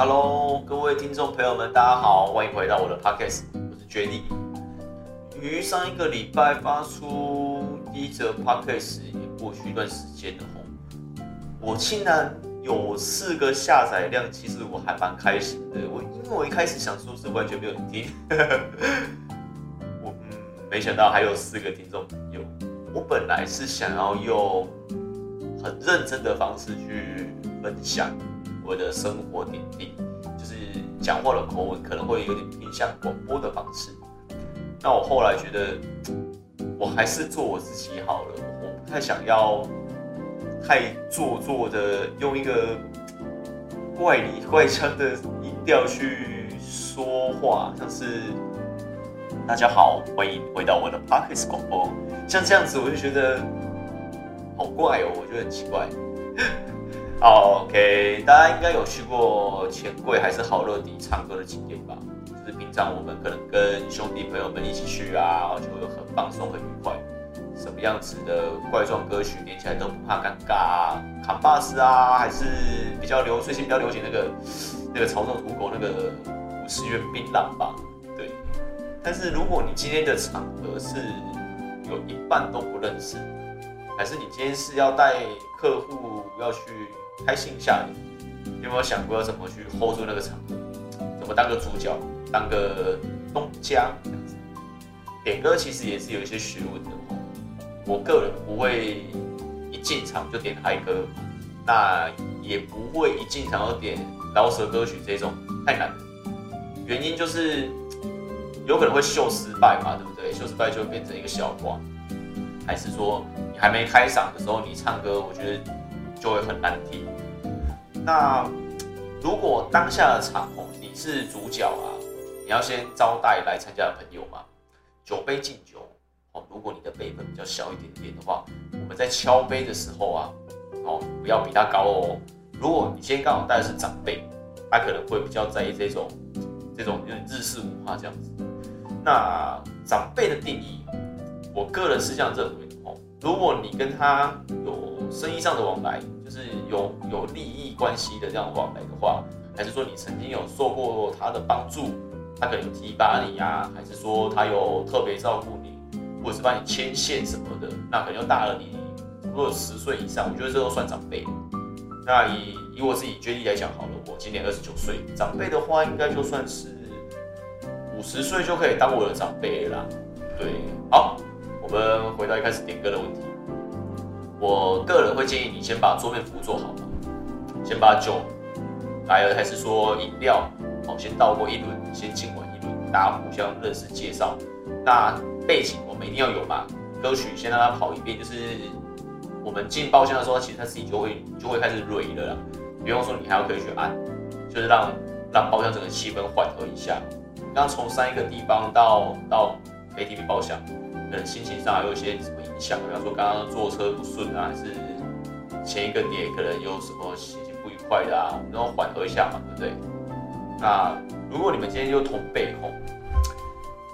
Hello，各位听众朋友们，大家好，欢迎回到我的 Podcast，我是 Jenny。于上一个礼拜发出第一则 Podcast 也过去一段时间了吼，我竟然有四个下载量，其实我还蛮开心的。我因为我一开始想说是完全没有人听，我嗯，没想到还有四个听众朋友。我本来是想要用很认真的方式去分享。我的生活点滴，就是讲话的口吻可能会有点偏向广播的方式。那我后来觉得，我还是做我自己好了。我不太想要太做作的用一个怪里怪腔的音调去说话，像是“大家好，欢迎回到我的 Parkes 广播”，像这样子我就觉得好怪哦，我觉得很奇怪。OK，大家应该有去过钱柜还是好乐迪唱歌的景点吧？就是平常我们可能跟兄弟朋友们一起去啊，就会很放松、很愉快。什么样子的怪状歌曲连起来都不怕尴尬啊？扛把子啊，还是比较流最近比较流行那个那个潮州土狗那个五十元槟榔吧？对。但是如果你今天的场合是有一半都不认识，还是你今天是要带客户要去？开心一下，有没有想过要怎么去 hold 住那个场合？怎么当个主角，当个东家这样子？点歌其实也是有一些学问的。我个人不会一进场就点嗨歌，那也不会一进场就点饶舌歌曲这种，太难。原因就是有可能会秀失败嘛，对不对？秀失败就会变成一个笑话。还是说你还没开嗓的时候你唱歌，我觉得就会很难听。那如果当下的场哦，你是主角啊，你要先招待来参加的朋友嘛，酒杯敬酒哦。如果你的辈分比较小一点点的话，我们在敲杯的时候啊，哦，不要比他高哦。如果你今天刚好带的是长辈，他可能会比较在意这种这种有点日式文化这样子。那长辈的定义，我个人是这样认为的哦。如果你跟他有生意上的往来，是有有利益关系的这样往来的话，还是说你曾经有受过他的帮助，他可能有提拔你呀，还是说他有特别照顾你，或者是帮你牵线什么的，那可能要大了你，如果十岁以上，我觉得这都算长辈。那以以我自己决定来讲好了，我今年二十九岁，长辈的话应该就算是五十岁就可以当我的长辈了。对，好，我们回到一开始点歌的问题。我个人会建议你先把桌面服务做好嘛，先把酒来了，还是说饮料，好，先倒过一轮，先敬完一轮，大家互相认识介绍。那背景我们一定要有嘛，歌曲先让它跑一遍，就是我们进包厢的时候，其实它自己就会就会开始蕊了啦，不用说你还要可以去按，就是让让包厢整个气氛缓和一下。刚从三个地方到到 KTV 包厢。可能心情上有一些什么影响，比方说刚刚坐车不顺啊，还是前一个点可能有什么心情不愉快的啊，我们都要缓和一下嘛，对不对？那如果你们今天就同背吼，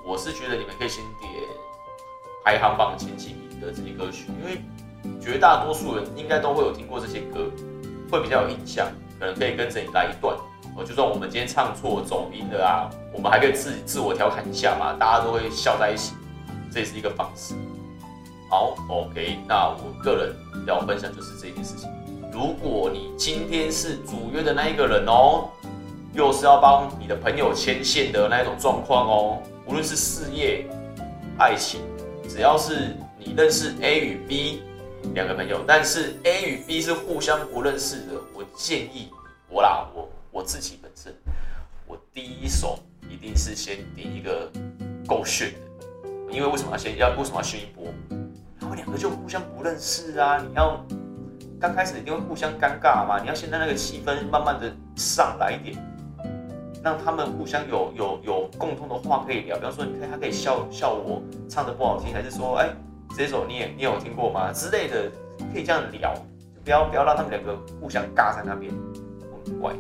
我是觉得你们可以先点排行榜前几名的这些歌曲，因为绝大多数人应该都会有听过这些歌，会比较有印象，可能可以跟着你来一段。哦，就算我们今天唱错走音的啊，我们还可以自自我调侃一下嘛，大家都会笑在一起。这也是一个方式。好，OK，那我个人要分享就是这件事情。如果你今天是主约的那一个人哦，又是要帮你的朋友牵线的那一种状况哦，无论是事业、爱情，只要是你认识 A 与 B 两个朋友，但是 A 与 B 是互相不认识的，我建议我啦，我我自己本身，我第一手一定是先定一个够炫的。因为为什么要先要为什么要先一波？他们两个就互相不认识啊！你要刚开始一定会互相尴尬嘛？你要先在那个气氛慢慢的上来一点，让他们互相有有有共同的话可以聊。比方说，你看他可以笑笑我唱的不好听，还是说，哎，这首你也你有听过吗？之类的，可以这样聊，不要不要让他们两个互相尬在那边，很怪。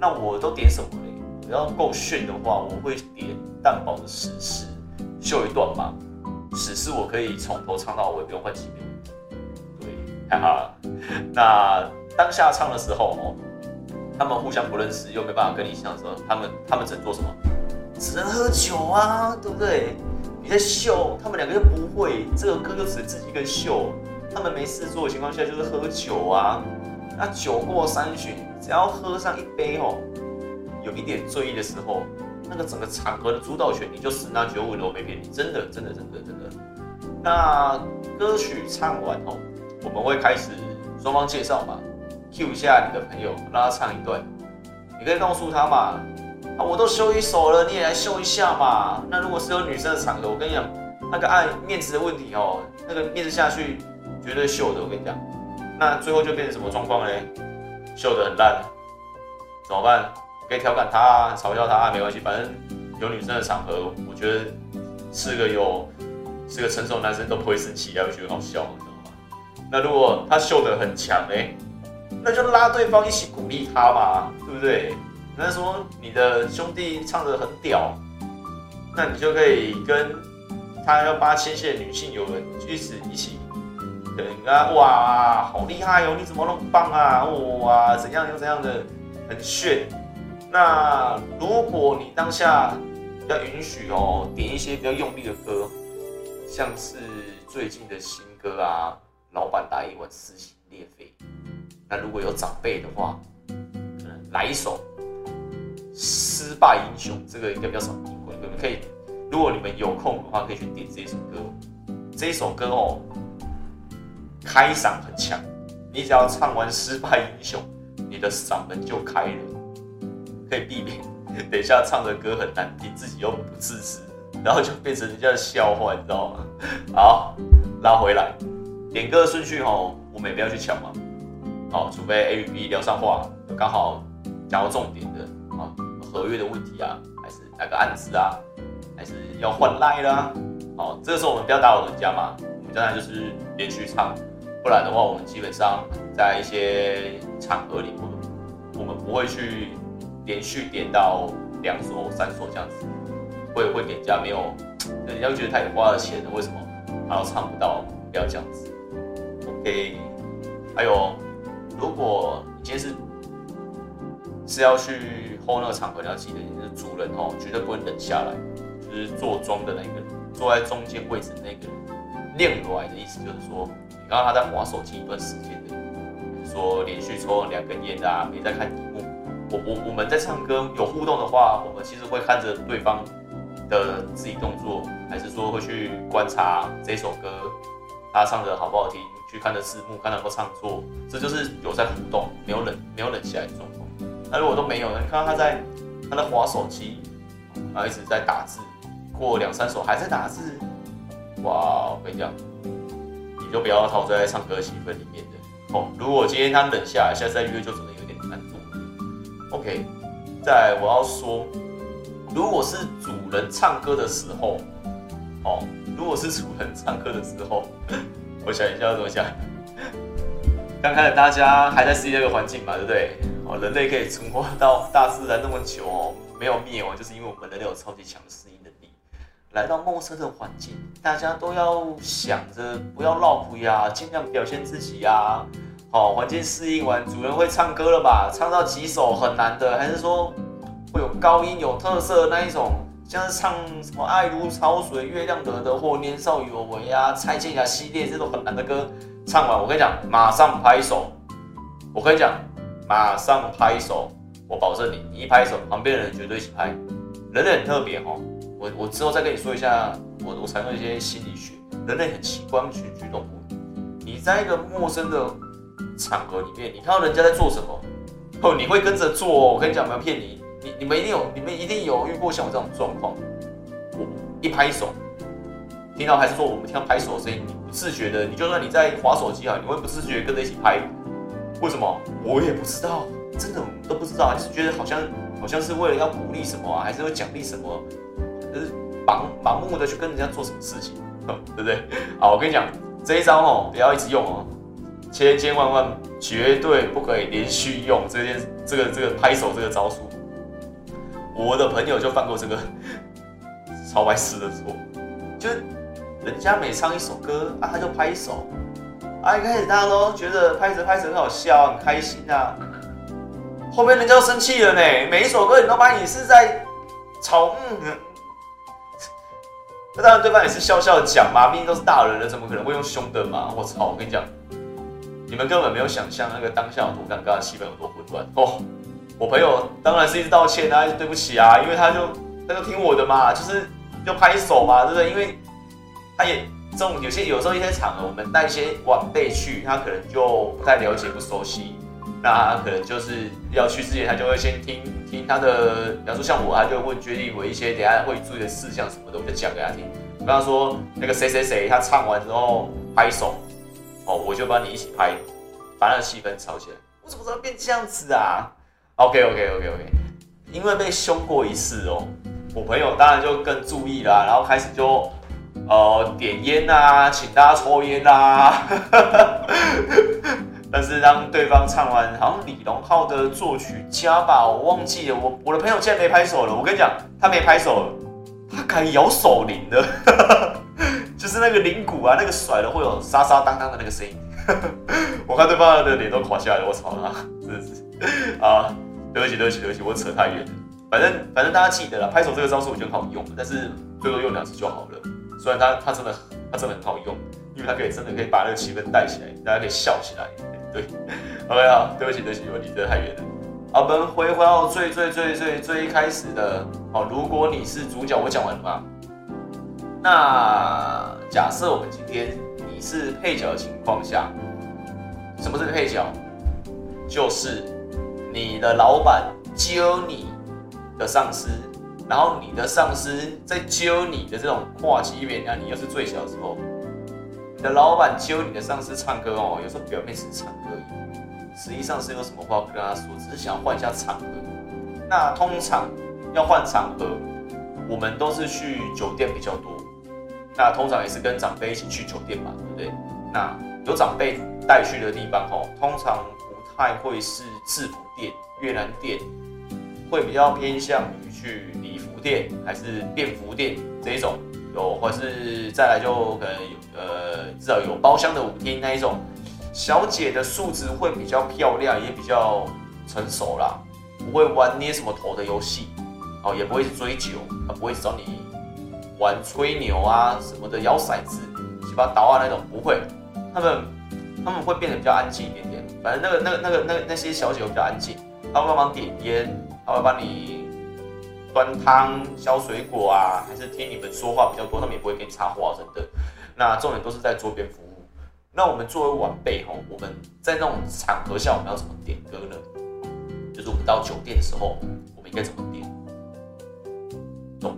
那我都点什么嘞？我要够炫的话，我会点蛋堡的史诗。秀一段嘛，史诗我可以从头唱到尾，不用换几遍。对，哈哈。那当下唱的时候哦，他们互相不认识，又没办法跟你相处，他们他们只能做什么？只能喝酒啊，对不对？你在秀，他们两个又不会，这个歌就只自己一个秀。他们没事做的情况下就是喝酒啊。那酒过三巡，只要喝上一杯哦，有一点醉意的时候，那个整个场合的主导权你就十拿九稳了，我没骗你，真的真的真的真的。那歌曲唱完哦，我们会开始双方介绍嘛，Q 一下你的朋友，让他唱一段。你可以告诉他嘛，啊，我都秀一首了，你也来秀一下嘛。那如果是有女生的场合，我跟你讲，那个爱面子的问题哦，那个面子下去绝对秀的，我跟你讲。那最后就变成什么状况呢？秀的很烂，怎么办？可以调侃他啊，嘲笑他啊，没关系，反正有女生的场合，我觉得是个有。是个成熟男生都不会生气，还会觉得好笑，你知道吗？那如果他秀得很强哎，那就拉对方一起鼓励他嘛，对不对？那说你的兄弟唱得很屌，那你就可以跟他要八千线女性友人一起一起，可能啊哇，好厉害哦，你怎么那么棒啊？哇，怎样又怎样的，很炫。那如果你当下要允许哦，点一些比较用力的歌。像是最近的新歌啊，老板打一碗撕心裂肺。那如果有长辈的话，可能来一首失败英雄，这个应该比较少听过。你们可以，如果你们有空的话，可以去点这一首歌。这一首歌哦，开嗓很强，你只要唱完失败英雄，你的嗓门就开了，可以避免等一下唱的歌很难听，自己又不自知。然后就变成人家的笑话，你知道吗？好，拉回来，点歌的顺序吼，我们也不要去抢嘛。好，除非 A P P 聊上话，刚好讲到重点的啊，合约的问题啊，还是哪个案子啊，还是要换赖啦。好，这个时候我们不要打扰人家嘛，我们当然就是连续唱，不然的话，我们基本上在一些场合里，我们不会去连续点到两首、三首这样子。会会给人家没有，人家觉得他也花了钱了，为什么他都唱不到？不要这样子。OK，还有，如果你今天是是要去 hold 那个场合，你要记得你是主人哦，绝对不会冷下来，就是坐庄的那个，坐在中间位置那个人，练来的意思就是说，你刚刚他在划手机一段时间的，说连续抽两根烟啊，没在看荧幕。我我我们在唱歌有互动的话，我们其实会看着对方。的自己动作，还是说会去观察这首歌，他唱的好不好听，去看着字幕，看他有没有唱错，这就是有在互动，没有冷，没有冷下来的状况。那如果都没有，你看到他在他在划手机，啊，一直在打字，过两三首还在打字，哇，我跟你讲，你就不要陶醉在唱歌气氛里面的哦。如果今天他冷下来，下次再约就只能。OK，再我要说。如果是主人唱歌的时候，哦，如果是主人唱歌的时候，我想一下要怎么讲。刚开始大家还在适应这个环境嘛，对不对？哦，人类可以存活到大自然那么久哦，没有灭亡，就是因为我们人类有超级强的适应能力。来到陌生的环境，大家都要想着不要落谱呀，尽量表现自己呀。好，环境适应完，主人会唱歌了吧？唱到几首很难的，还是说？会有高音有特色的那一种，像是唱什么《爱如潮水》《月亮惹的祸》《年少有为》啊，蔡健雅系列这种很难的歌，唱完我跟你讲，马上拍手。我跟你讲，马上拍手，我保证你，你一拍手，旁边的人绝对一起拍。人类很特别哦，我我之后再跟你说一下，我我采用一些心理学，人类很奇观群居动物。你在一个陌生的场合里面，你看到人家在做什么，哦，你会跟着做。我跟你讲，没有骗你。你你们一定有，你们一定有遇过像我这种状况。我一拍手，听到还是说我们听到拍手的声音，你不自觉的，你就算你在划手机啊，你会不自觉跟着一起拍。为什么？我也不知道，真的都不知道，就是觉得好像好像是为了要鼓励什么啊，还是要奖励什么，就是盲盲目的去跟人家做什么事情，对不对？好，我跟你讲，这一招哦，不要一直用哦，千千万万绝对不可以连续用这件这个这个拍手这个招数。我的朋友就犯过这个 超白痴的错，就是人家每唱一首歌啊，他就拍手，啊，一开始大家都觉得拍着拍着很好笑，很开心啊。后面人家都生气了呢。每一首歌你都把你是在吵，嗯，那当然对方也是笑笑讲嘛，毕竟都是大人了，怎么可能会用凶的嘛？我操！我跟你讲，你们根本没有想象那个当下有多尴尬，气氛有多混乱哦。我朋友当然是一直道歉啊，对不起啊，因为他就他就听我的嘛，就是就拍手嘛，对不对？因为他也这种有些有时候一些场合，我们带一些晚辈去，他可能就不太了解、不熟悉，那他可能就是要去之前，他就会先听听他的，比方说像我，他就会问决定我一些等下会注意的事项什么的，我就讲给他听。比方说那个谁谁谁，他唱完之后拍手，哦，我就帮你一起拍，把那个气氛炒起来。我怎么知道变这样子啊？OK OK OK OK，因为被凶过一次哦，我朋友当然就更注意啦，然后开始就呃点烟啊，请大家抽烟啦。但是当对方唱完，好像李荣浩的作曲家吧，我忘记了。我我的朋友竟然没拍手了，我跟你讲，他没拍手，他改摇手铃的，就是那个铃鼓啊，那个甩了会有沙沙当当的那个声音。我看对方的脸都垮下来了，我操啊，真是。啊，对不起，对不起，对不起，我扯太远了。反正反正大家记得了，拍手这个招数我觉得很好用，但是最多用两次就好了。虽然它它真的它真的很好用，因为它可以真的可以把那个气氛带起来，大家可以笑起来。对，OK 好，对不起对不起，我离得太远了。好，我们回回到最最最最最一开始的哦，如果你是主角，我讲完了吗？那假设我们今天你是配角的情况下，什么是配角？就是。你的老板揪你的上司，然后你的上司在揪你的这种跨级别，那你又是最小的时候，你的老板揪你的上司唱歌哦，有时候表面是唱歌，实际上是有什么话跟他说，只是想换一下场合。那通常要换场合，我们都是去酒店比较多，那通常也是跟长辈一起去酒店嘛，对不对？那有长辈带去的地方哦，通常不。太会是制服店、越南店，会比较偏向于去礼服店还是便服店这一种，有或是再来就可能有呃至少有包厢的舞厅那一种，小姐的素质会比较漂亮，也比较成熟啦，不会玩捏什么头的游戏，哦，也不会追酒，啊，不会找你玩吹牛啊什么的摇骰子、七八刀啊那种，不会，他们他们会变得比较安静一点点。反正那个、那个、那个、那那些小姐会比较安静，她会帮忙点烟，她会帮你端汤、削水果啊，还是听你们说话比较多，他们也不会给你插话，真的。那重点都是在桌边服务。那我们作为晚辈吼，我们在那种场合下，我们要怎么点歌呢？就是我们到酒店的时候，我们应该怎么点？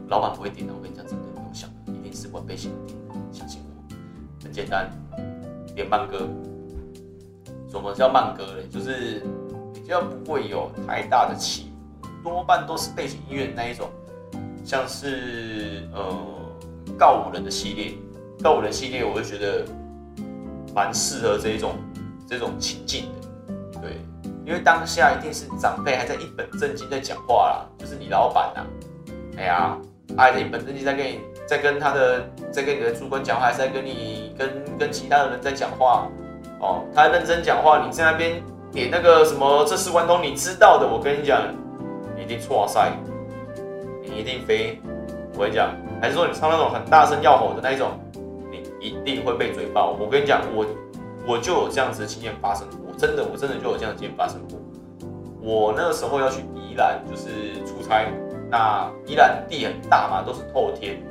老板不会点的，我跟你讲，真的，定是晚辈先点，相信我，很简单，点慢歌。什么叫慢歌嘞？就是比较不会有太大的起伏，多半都是背景音乐那一种，像是呃告五人的系列，告五人系列，我就觉得蛮适合这一种这种情境的，对，因为当下一定是长辈还在一本正经在讲话啦，就是你老板呐，哎呀，还在一本正经在跟你在跟他的在跟你的主管讲话，还是在跟你跟跟其他的人在讲话。哦，他认真讲话，你在那边点那个什么这是关东，你知道的，我跟你讲，你一定错赛，你一定飞。我跟你讲，还是说你唱那种很大声要吼的那一种，你一定会被嘴爆。我跟你讲，我我就有这样子的经验发生过，真的，我真的就有这样的经验发生过。我那个时候要去宜兰，就是出差，那宜兰地很大嘛，都是透天。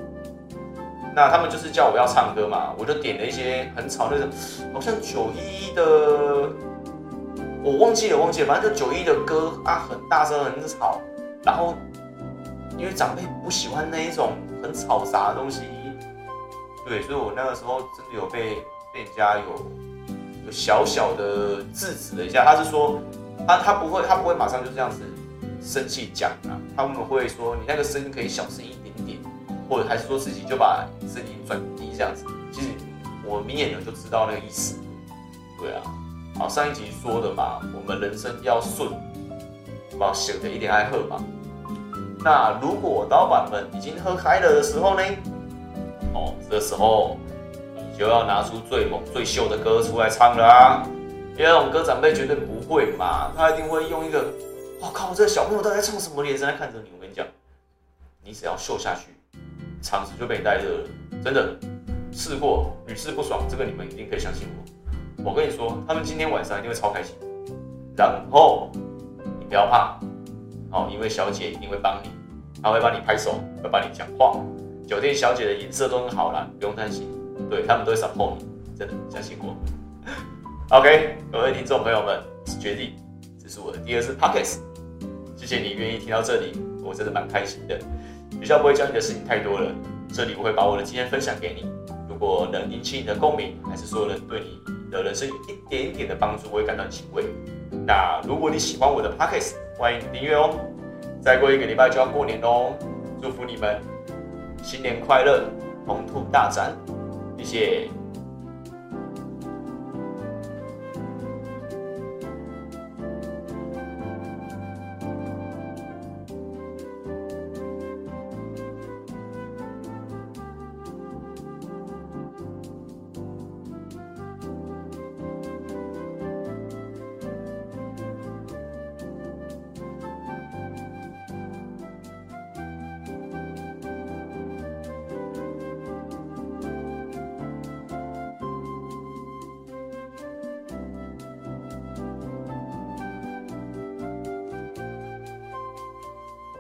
那他们就是叫我要唱歌嘛，我就点了一些很吵那种，好像九一的，我忘记了忘记了，反正就九一的歌啊，很大声很吵。然后因为长辈不喜欢那一种很吵杂的东西，对，所以我那个时候真的有被被人家有有小小的制止了一下。他是说他他不会他不会马上就这样子生气讲啊，他们会说你那个声音可以小声一点点。或者还是说自己就把声音转低这样子，其实我明眼人就知道那个意思。对啊，好，上一集说的嘛，我们人生要顺，把写的一点爱喝嘛。那如果老板们已经喝开了的时候呢？哦，这时候你就要拿出最猛最秀的歌出来唱了啊！因为那种歌长辈绝对不会嘛，他一定会用一个我靠，这小朋友到底在唱什么？眼神在看着你。我跟你讲，你只要秀下去，场子就被你带热了。真的，试过屡试不爽，这个你们一定可以相信我。我跟你说，他们今天晚上一定会超开心。然后你不要怕，哦，因为小姐一定会帮你，她会帮你拍手，会帮你讲话。酒店小姐的颜色都很好啦，不用担心。对他们都会 support 你，真的相信我。OK，各位听众朋友们，决定，这是我的第二次 Pockets，谢谢你愿意听到这里，我真的蛮开心的。学校不会教你的事情太多了，这里我会把我的经验分享给你。如果能引起你的共鸣，还是说能对你的人生有一点一点的帮助，我会感到欣慰。那如果你喜欢我的 podcast，欢迎订阅哦。再过一个礼拜就要过年喽，祝福你们新年快乐，红兔大展，谢谢。